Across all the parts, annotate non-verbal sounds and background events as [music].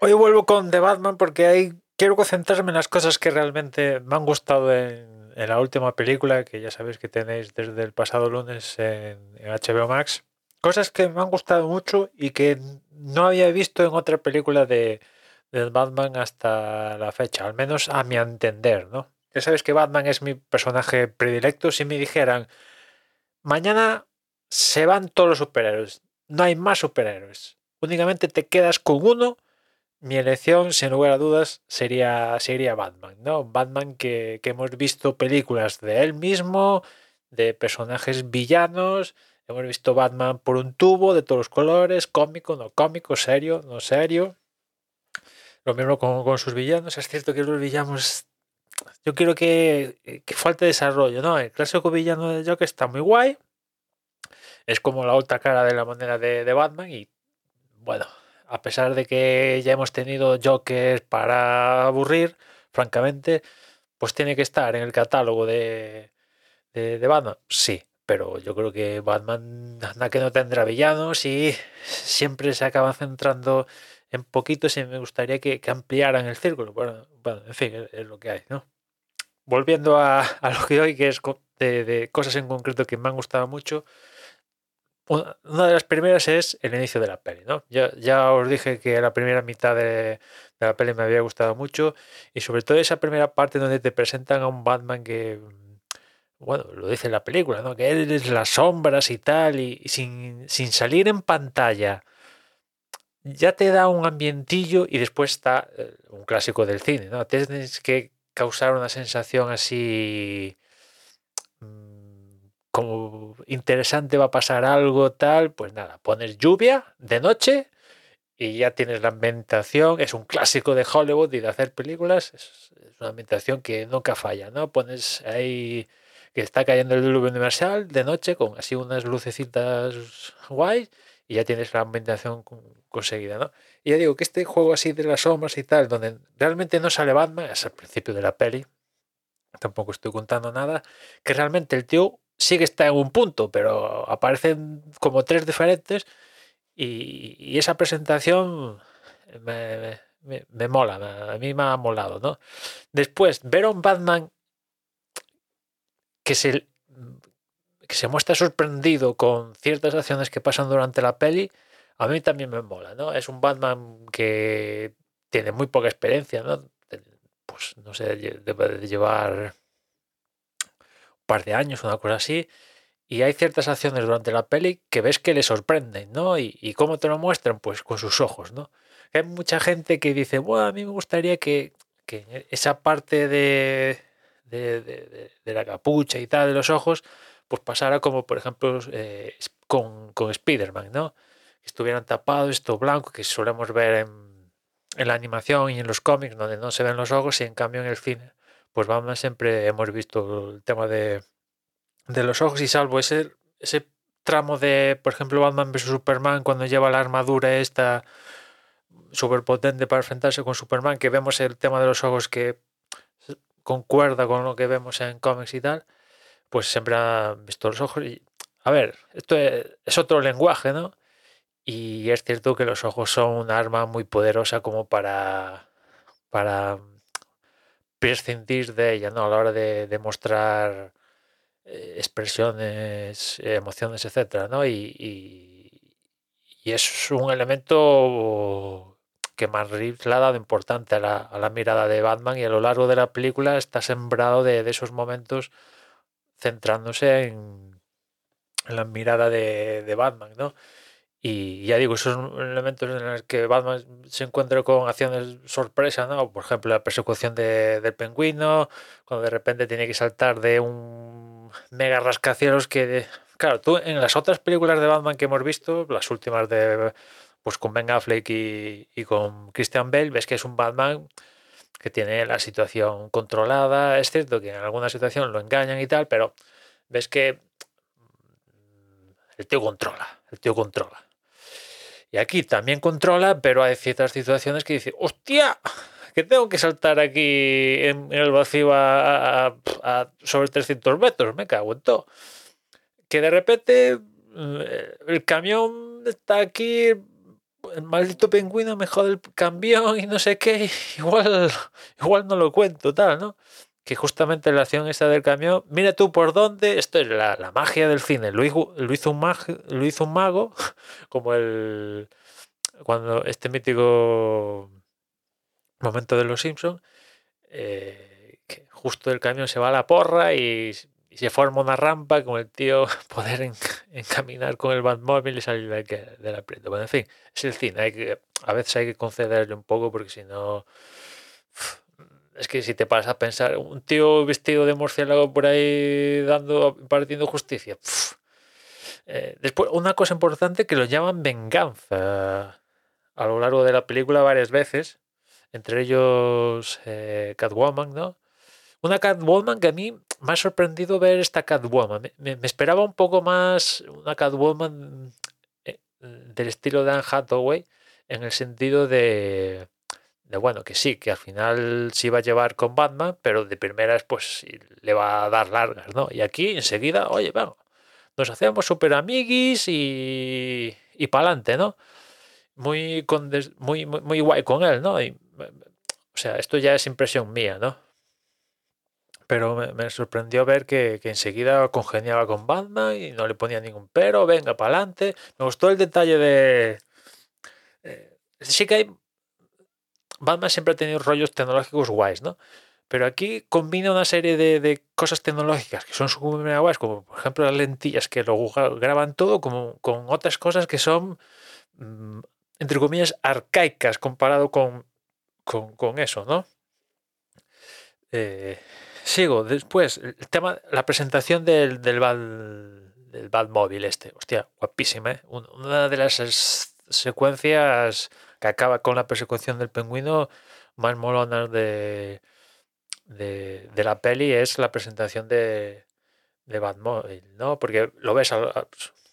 Hoy vuelvo con The Batman porque hay, quiero concentrarme en las cosas que realmente me han gustado en, en la última película, que ya sabéis que tenéis desde el pasado lunes en, HBO Max. Cosas que me han gustado mucho y que no había visto en otra película de, de Batman hasta la fecha, al menos a mi entender, ¿no? Ya sabes que Batman es mi personaje predilecto. Si me dijeran, mañana se van todos los superhéroes, no hay más superhéroes, únicamente te quedas con uno mi elección, sin lugar a dudas, sería, sería Batman, ¿no? Batman que, que, hemos visto películas de él mismo, de personajes villanos, hemos visto Batman por un tubo de todos los colores, cómico, no cómico, serio, no serio. Lo mismo con, con sus villanos. Es cierto que los villanos, yo quiero que, que falte desarrollo, ¿no? El clásico villano de Joker está muy guay. Es como la otra cara de la moneda de, de Batman y, bueno, a pesar de que ya hemos tenido Jokers para aburrir, francamente, pues tiene que estar en el catálogo de, de, de, Batman. Sí, pero yo creo que Batman anda que no tendrá villanos y siempre se acaba centrando en poquitos y me gustaría que, que ampliaran el círculo. Bueno, bueno, en fin, es, lo que hay, ¿no? Volviendo a, lo que hoy, que es de cosas en concreto que me han gustado mucho, una de las primeras es el inicio de la peli, ¿no? Ya, ya os dije que la primera mitad de, de, la peli me había gustado mucho y sobre todo esa primera parte donde te presentan a un Batman que, bueno, lo dice la película, ¿no? Que él es las sombras y tal y, y sin, sin salir en pantalla ya te da un ambientillo y después está eh, un clásico del cine, ¿no? Tienes que causar una sensación así interesante va a pasar algo tal, pues nada, pones lluvia de noche y ya tienes la ambientación, es un clásico de Hollywood y de hacer películas, es, una ambientación que nunca falla, ¿no? Pones ahí que está cayendo el diluvio universal de noche con así unas lucecitas guays y ya tienes la ambientación conseguida, ¿no? Y ya digo que este juego así de las sombras y tal, donde realmente no sale Batman, es al principio de la peli, tampoco estoy contando nada, que realmente el tío sí que está en un punto, pero aparecen como tres diferentes y, esa presentación me, mola, a mí me ha molado, ¿no? Después, ver a un Batman que se, que se muestra sorprendido con ciertas acciones que pasan durante la peli, a mí también me mola, ¿no? Es un Batman que tiene muy poca experiencia, ¿no? Pues no sé, debe de llevar par de años, una cosa así, y hay ciertas acciones durante la peli que ves que le sorprenden, ¿no? Y, cómo te lo muestran, pues con sus ojos, ¿no? Hay mucha gente que dice, bueno, a mí me gustaría que, que esa parte de, de, la capucha y tal, de los ojos, pues pasara como, por ejemplo, eh, con, con Spider-Man, ¿no? Estuvieran tapados, esto blanco, que solemos ver en la animación y en los cómics, donde no se ven los ojos, y en cambio en el cine pues Batman siempre hemos visto el tema de, de los ojos y salvo ese, ese tramo de, por ejemplo, Batman vs Superman cuando lleva la armadura esta súper potente para enfrentarse con Superman, que vemos el tema de los ojos que concuerda con lo que vemos en cómics y tal, pues siempre han visto los ojos y, a ver, esto es, es otro lenguaje, ¿no? Y es cierto que los ojos son un arma muy poderosa como para, para prescindir de ella ¿no? a la hora de, de mostrar eh, expresiones, emociones, etcétera, ¿no? Y, y, y, es un elemento que Matt Reeves le ha dado importante a la, a la, mirada de Batman y a lo largo de la película está sembrado de, de esos momentos centrándose en, en la mirada de, de Batman, ¿no? Y ya digo, esos elementos en los que Batman se encuentra con acciones sorpresa, ¿no? Por ejemplo, la persecución de, del pingüino, cuando de repente tiene que saltar de un mega rascacielos que... Claro, tú en las otras películas de Batman que hemos visto, las últimas de pues con Ben Affleck y, con Christian Bale, ves que es un Batman que tiene la situación controlada. Es cierto que en alguna situación lo engañan y tal, pero ves que el tío controla, el tío controla. Y aquí también controla, pero hay ciertas situaciones que dice, hostia, que tengo que saltar aquí en, el vacío a, sobre 300 metros, me cago en todo. Que de repente mm, el camión está aquí el maldito pingüino me jode el camión y no sé qué, [laughs] igual, igual no lo cuento, tal, ¿no? Que justamente la acción esta del camión, mira tú por dónde, esto es la, magia del cine, lo hizo, lo hizo, un mago, lo hizo un mago, [laughs] como el, cuando este mítico momento de los Simpsons, eh, que justo el camión se va a la porra y se forma una rampa con el tío [laughs] poder encaminar con el Batmóvil y salir de, del aprieto. Bueno, en fin, es el cine. Hay que, a veces hay que concederle un poco porque si no... Es que si te pasas a pensar, un tío vestido de murciélago por ahí dando, partiendo justicia. Eh, después, una cosa importante que lo llaman venganza a lo largo de la película varias veces, entre ellos eh, Catwoman, ¿no? Una Catwoman que a mí me ha sorprendido ver esta Catwoman. Me, esperaba un poco más una Catwoman eh, del estilo de Anne Hathaway, en el sentido de, de, bueno, que sí, que al final se iba a llevar con Batman, pero de primeras pues le va a dar largas, ¿no? Y aquí enseguida, oye, vamos, nos hacemos super amiguis y, y para adelante, ¿no? Muy, con, muy, muy, muy, guay con él, ¿no? o sea, esto ya es impresión mía, ¿no? pero me, sorprendió ver que, enseguida congeniaba con Batman y no le ponía ningún pero, venga, para adelante. Me gustó el detalle de... Eh, sí que hay... Batman siempre ha tenido rollos tecnológicos guays, ¿no? Pero aquí combina una serie de, cosas tecnológicas que son súper guays, como por ejemplo las lentillas que lo graban todo, como, con otras cosas que son, mm, entre comillas, arcaicas comparado con, con, eso, ¿no? Eh, Sigo, después, el tema, la presentación del, del, del este. Hostia, guapísima, ¿eh? Una de las secuencias que acaba con la persecución del pingüino más molonas de, de, la peli es la presentación de, de Batmóvil, ¿no? Porque lo ves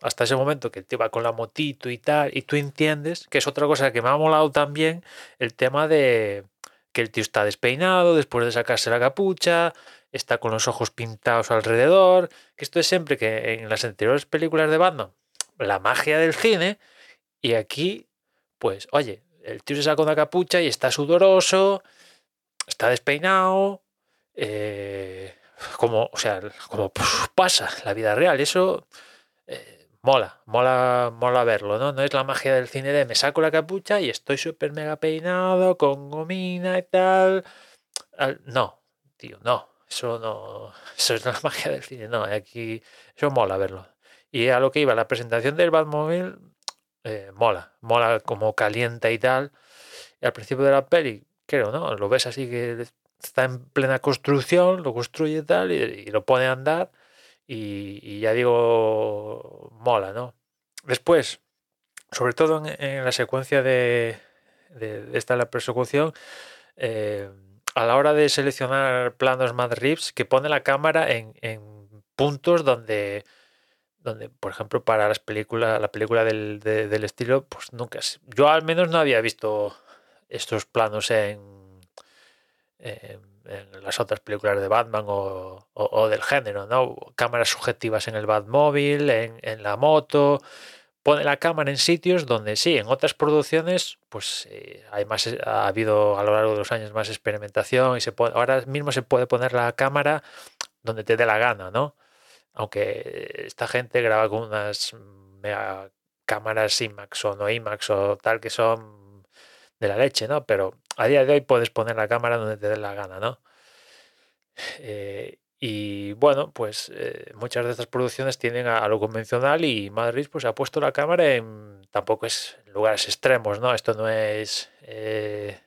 hasta ese momento que te va con la motito y tal, y tú entiendes que es otra cosa que me ha molado también el tema de que el tío está despeinado después de sacarse la capucha, está con los ojos pintados alrededor, que esto es siempre que en las anteriores películas de Batman, la magia del cine, y aquí, pues, oye, el tío se saca una capucha y está sudoroso, está despeinado, eh, como, o sea, como pasa la vida real, eso... Eh, mola, mola, mola verlo, ¿no? No es la magia del cine de me saco la capucha y estoy súper mega peinado, con gomina y tal. No, tío, no. Eso no. Eso es la magia del cine, no. Aquí. Eso mola verlo. Y a lo que iba, la presentación del Batmobile eh, mola. Mola como calienta y tal. Y al principio de la peli, creo, ¿no? Lo ves así que está en plena construcción, lo construye y tal, y lo pone a andar y, ya digo, mola, ¿no? Después, sobre todo en, la secuencia de, esta la persecución, eh, a la hora de seleccionar planos Mad Rips, que pone la cámara en, puntos donde, donde, por ejemplo, para las películas, la película del, estilo, pues nunca, yo al menos no había visto estos planos en las otras películas de Batman o, del género, ¿no? Cámaras subjetivas en el Batmóvil, en, en la moto. Pone la cámara en sitios donde sí, en otras producciones, pues eh, hay más, ha habido a lo largo de los años más experimentación y se puede, ahora mismo se puede poner la cámara donde te dé la gana, ¿no? Aunque esta gente graba con unas mega cámaras IMAX o no IMAX o tal que son de la leche, ¿no? Pero a día de hoy puedes poner la cámara donde te dé la gana, ¿no? Eh, y bueno, pues eh, muchas de estas producciones tienen a, lo convencional y Madrid pues ha puesto la cámara en tampoco es lugares extremos, ¿no? Esto no es eh,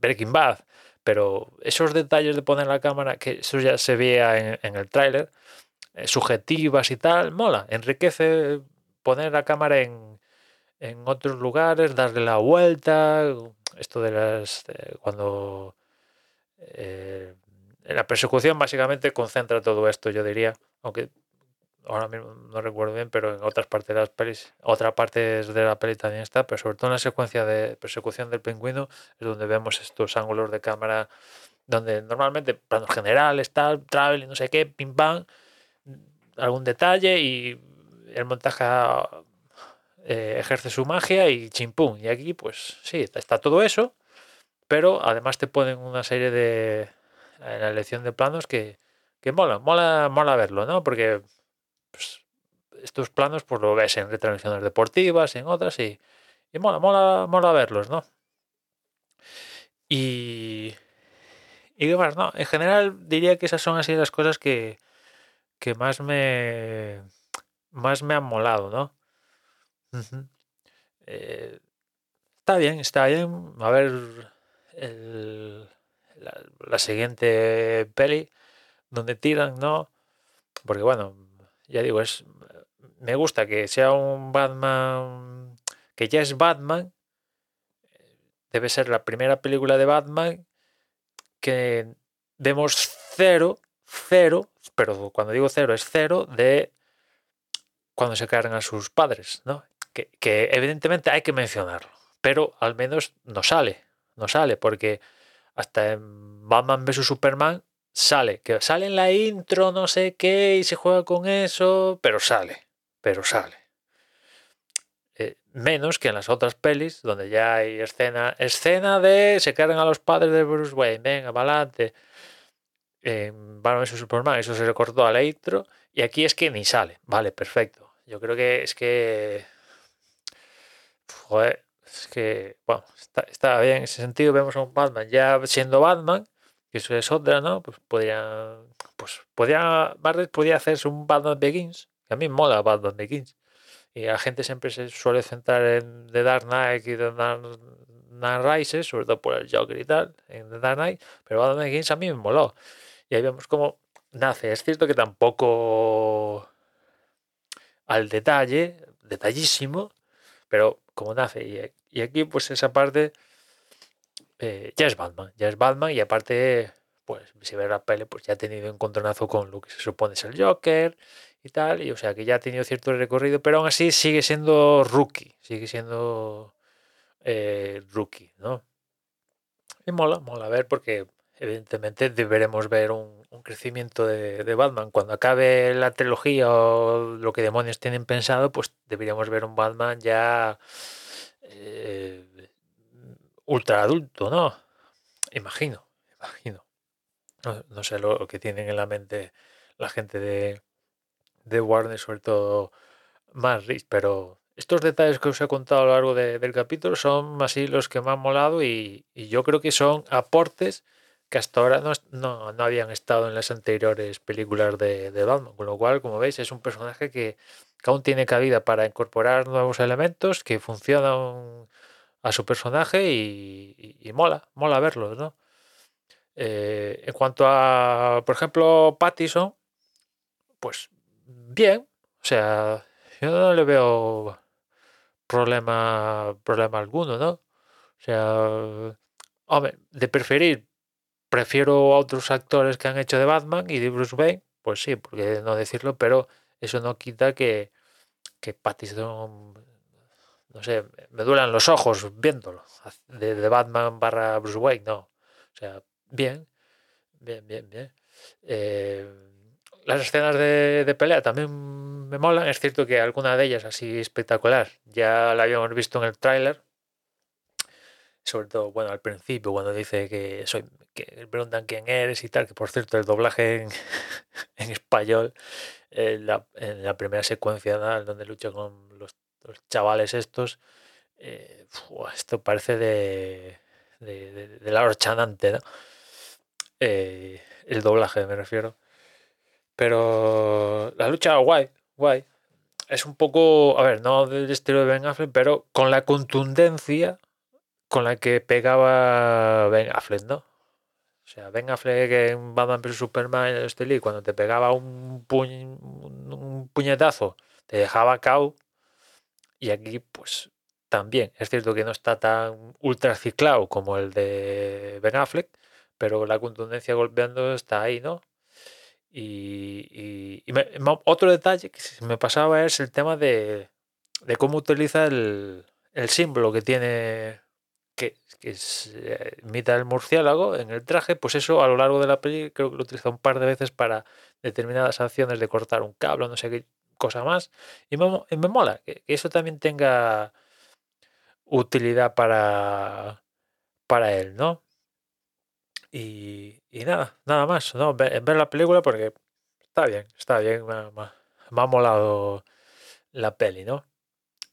Breaking Bad, pero esos detalles de poner la cámara, que eso ya se veía en, en el tráiler, subjetivas y tal, mola, enriquece poner la cámara en, en otros lugares, darle la vuelta, esto de las cuando eh, la persecución básicamente concentra todo esto yo diría aunque ahora mismo no recuerdo bien pero en otras partes de las pelis otra parte de la peli también está pero sobre todo en la secuencia de persecución del pingüino es donde vemos estos ángulos de cámara donde normalmente planos generales tal travel no sé qué pim pam algún detalle y el montaje eh, ejerce su magia y chimpún. Y aquí, pues sí, está todo eso, pero además te ponen una serie de. en la elección de planos que, que mola, mola, mola verlo, ¿no? Porque pues, estos planos, pues lo ves en retransmisiones deportivas, en otras, y, y mola, mola, mola verlos, ¿no? Y. Y qué más, ¿no? En general diría que esas son así las cosas que, que más me. más me han molado, ¿no? Eh, está bien, está bien. A ver la, siguiente peli donde tiran, ¿no? Porque bueno, ya digo, es me gusta que sea un Batman que ya es Batman. Debe ser la primera película de Batman que demos cero, cero, pero cuando digo cero es cero de cuando se cargan a sus padres, ¿no? que, evidentemente hay que mencionarlo, pero al menos no sale, no sale, porque hasta en Batman vs Superman sale, que sale en la intro, no sé qué, y se juega con eso, pero sale, pero sale. Eh, menos que en las otras pelis, donde ya hay escena, escena de se cargan a los padres de Bruce Wayne, venga, adelante. En Batman vs Superman, eso se recortó a la intro, y aquí es que ni sale, vale, perfecto. Yo creo que es que joder, es que, bueno, está, bien en ese sentido. Vemos a un Batman ya siendo Batman, que eso es otra, ¿no? Pues podría, pues podría, Marvel podría hacerse un Batman Begins, que a mí mola Batman Begins. Y la gente siempre se suele centrar en The Dark Knight y The Dark Knight Rises, sobre todo por el Joker y tal, en The Dark Knight, pero Batman Begins a mí me moló. Y ahí vemos cómo nace. Es cierto que tampoco al detalle, detallísimo, pero como nace. Y, aquí, pues esa parte eh, ya es Batman, ya es Batman y aparte, pues si ve la pele, pues ya ha tenido encontronazo con lo que se supone es el Joker y tal, y o sea que ya ha tenido cierto recorrido, pero aún así sigue siendo rookie, sigue siendo eh, rookie, ¿no? Y mola, mola ver porque evidentemente deberemos ver un, crecimiento de, de, Batman. Cuando acabe la trilogía o lo que demonios tienen pensado, pues deberíamos ver un Batman ya eh, ultra adulto, ¿no? Imagino, imagino. No, sé lo, que tienen en la mente la gente de, de Warner, sobre todo más rich, pero estos detalles que os he contado a lo largo del capítulo son así los que me han molado y yo creo que son aportes que hasta ahora no, no, no, habían estado en las anteriores películas de, Batman. Con lo cual, como veis, es un personaje que, aún tiene cabida para incorporar nuevos elementos que funcionan a su personaje y, mola, mola verlos, ¿no? Eh, en cuanto a, por ejemplo, Pattison, pues bien, o sea, yo no le veo problema, problema alguno, ¿no? O sea, hombre, de preferir prefiero a otros actores que han hecho de Batman y de Bruce Wayne, pues sí, porque no decirlo, pero eso no quita que, que Pattinson, no sé, me duelen los ojos viéndolo, de, Batman barra Bruce Wayne, no. O sea, bien, bien, bien, bien. Eh, las escenas de, de, pelea también me molan, es cierto que alguna de ellas así espectacular, ya la habíamos visto en el tráiler, sobre todo, bueno, al principio, cuando dice que soy, que preguntan quién eres y tal, que por cierto el doblaje en, [laughs] en español, en la, en la, primera secuencia donde lucha con los, chavales estos, eh, esto parece de, de, de, la horchanante, ¿no? Eh, el doblaje me refiero. Pero la lucha guay, guay. Es un poco, a ver, no del estilo de Ben Affleck, pero con la contundencia con la que pegaba Ben Affleck, ¿no? O sea, Ben Affleck en Batman vs Superman este cuando te pegaba un, un puñetazo, te dejaba cao. Y aquí, pues también. Es cierto que no está tan ultra ciclado como el de Ben Affleck, pero la contundencia golpeando está ahí, ¿no? Y, otro detalle que me pasaba es el tema de, de cómo utiliza el, el símbolo que tiene que, que eh, imita el murciélago en el traje, pues eso a lo largo de la peli creo que lo utiliza un par de veces para determinadas acciones de cortar un cable, no sé qué, cosa más. Y me, mola que, eso también tenga utilidad para, para él, ¿no? Y, nada, nada más, ¿no? Ver, ver la película porque está bien, está bien, me, me ha molado la peli, ¿no?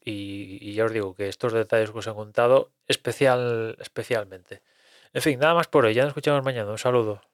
Y, y ya os digo que estos detalles que os he contado, especial, especialmente. En fin, nada más por hoy, ya nos escuchamos mañana, un saludo.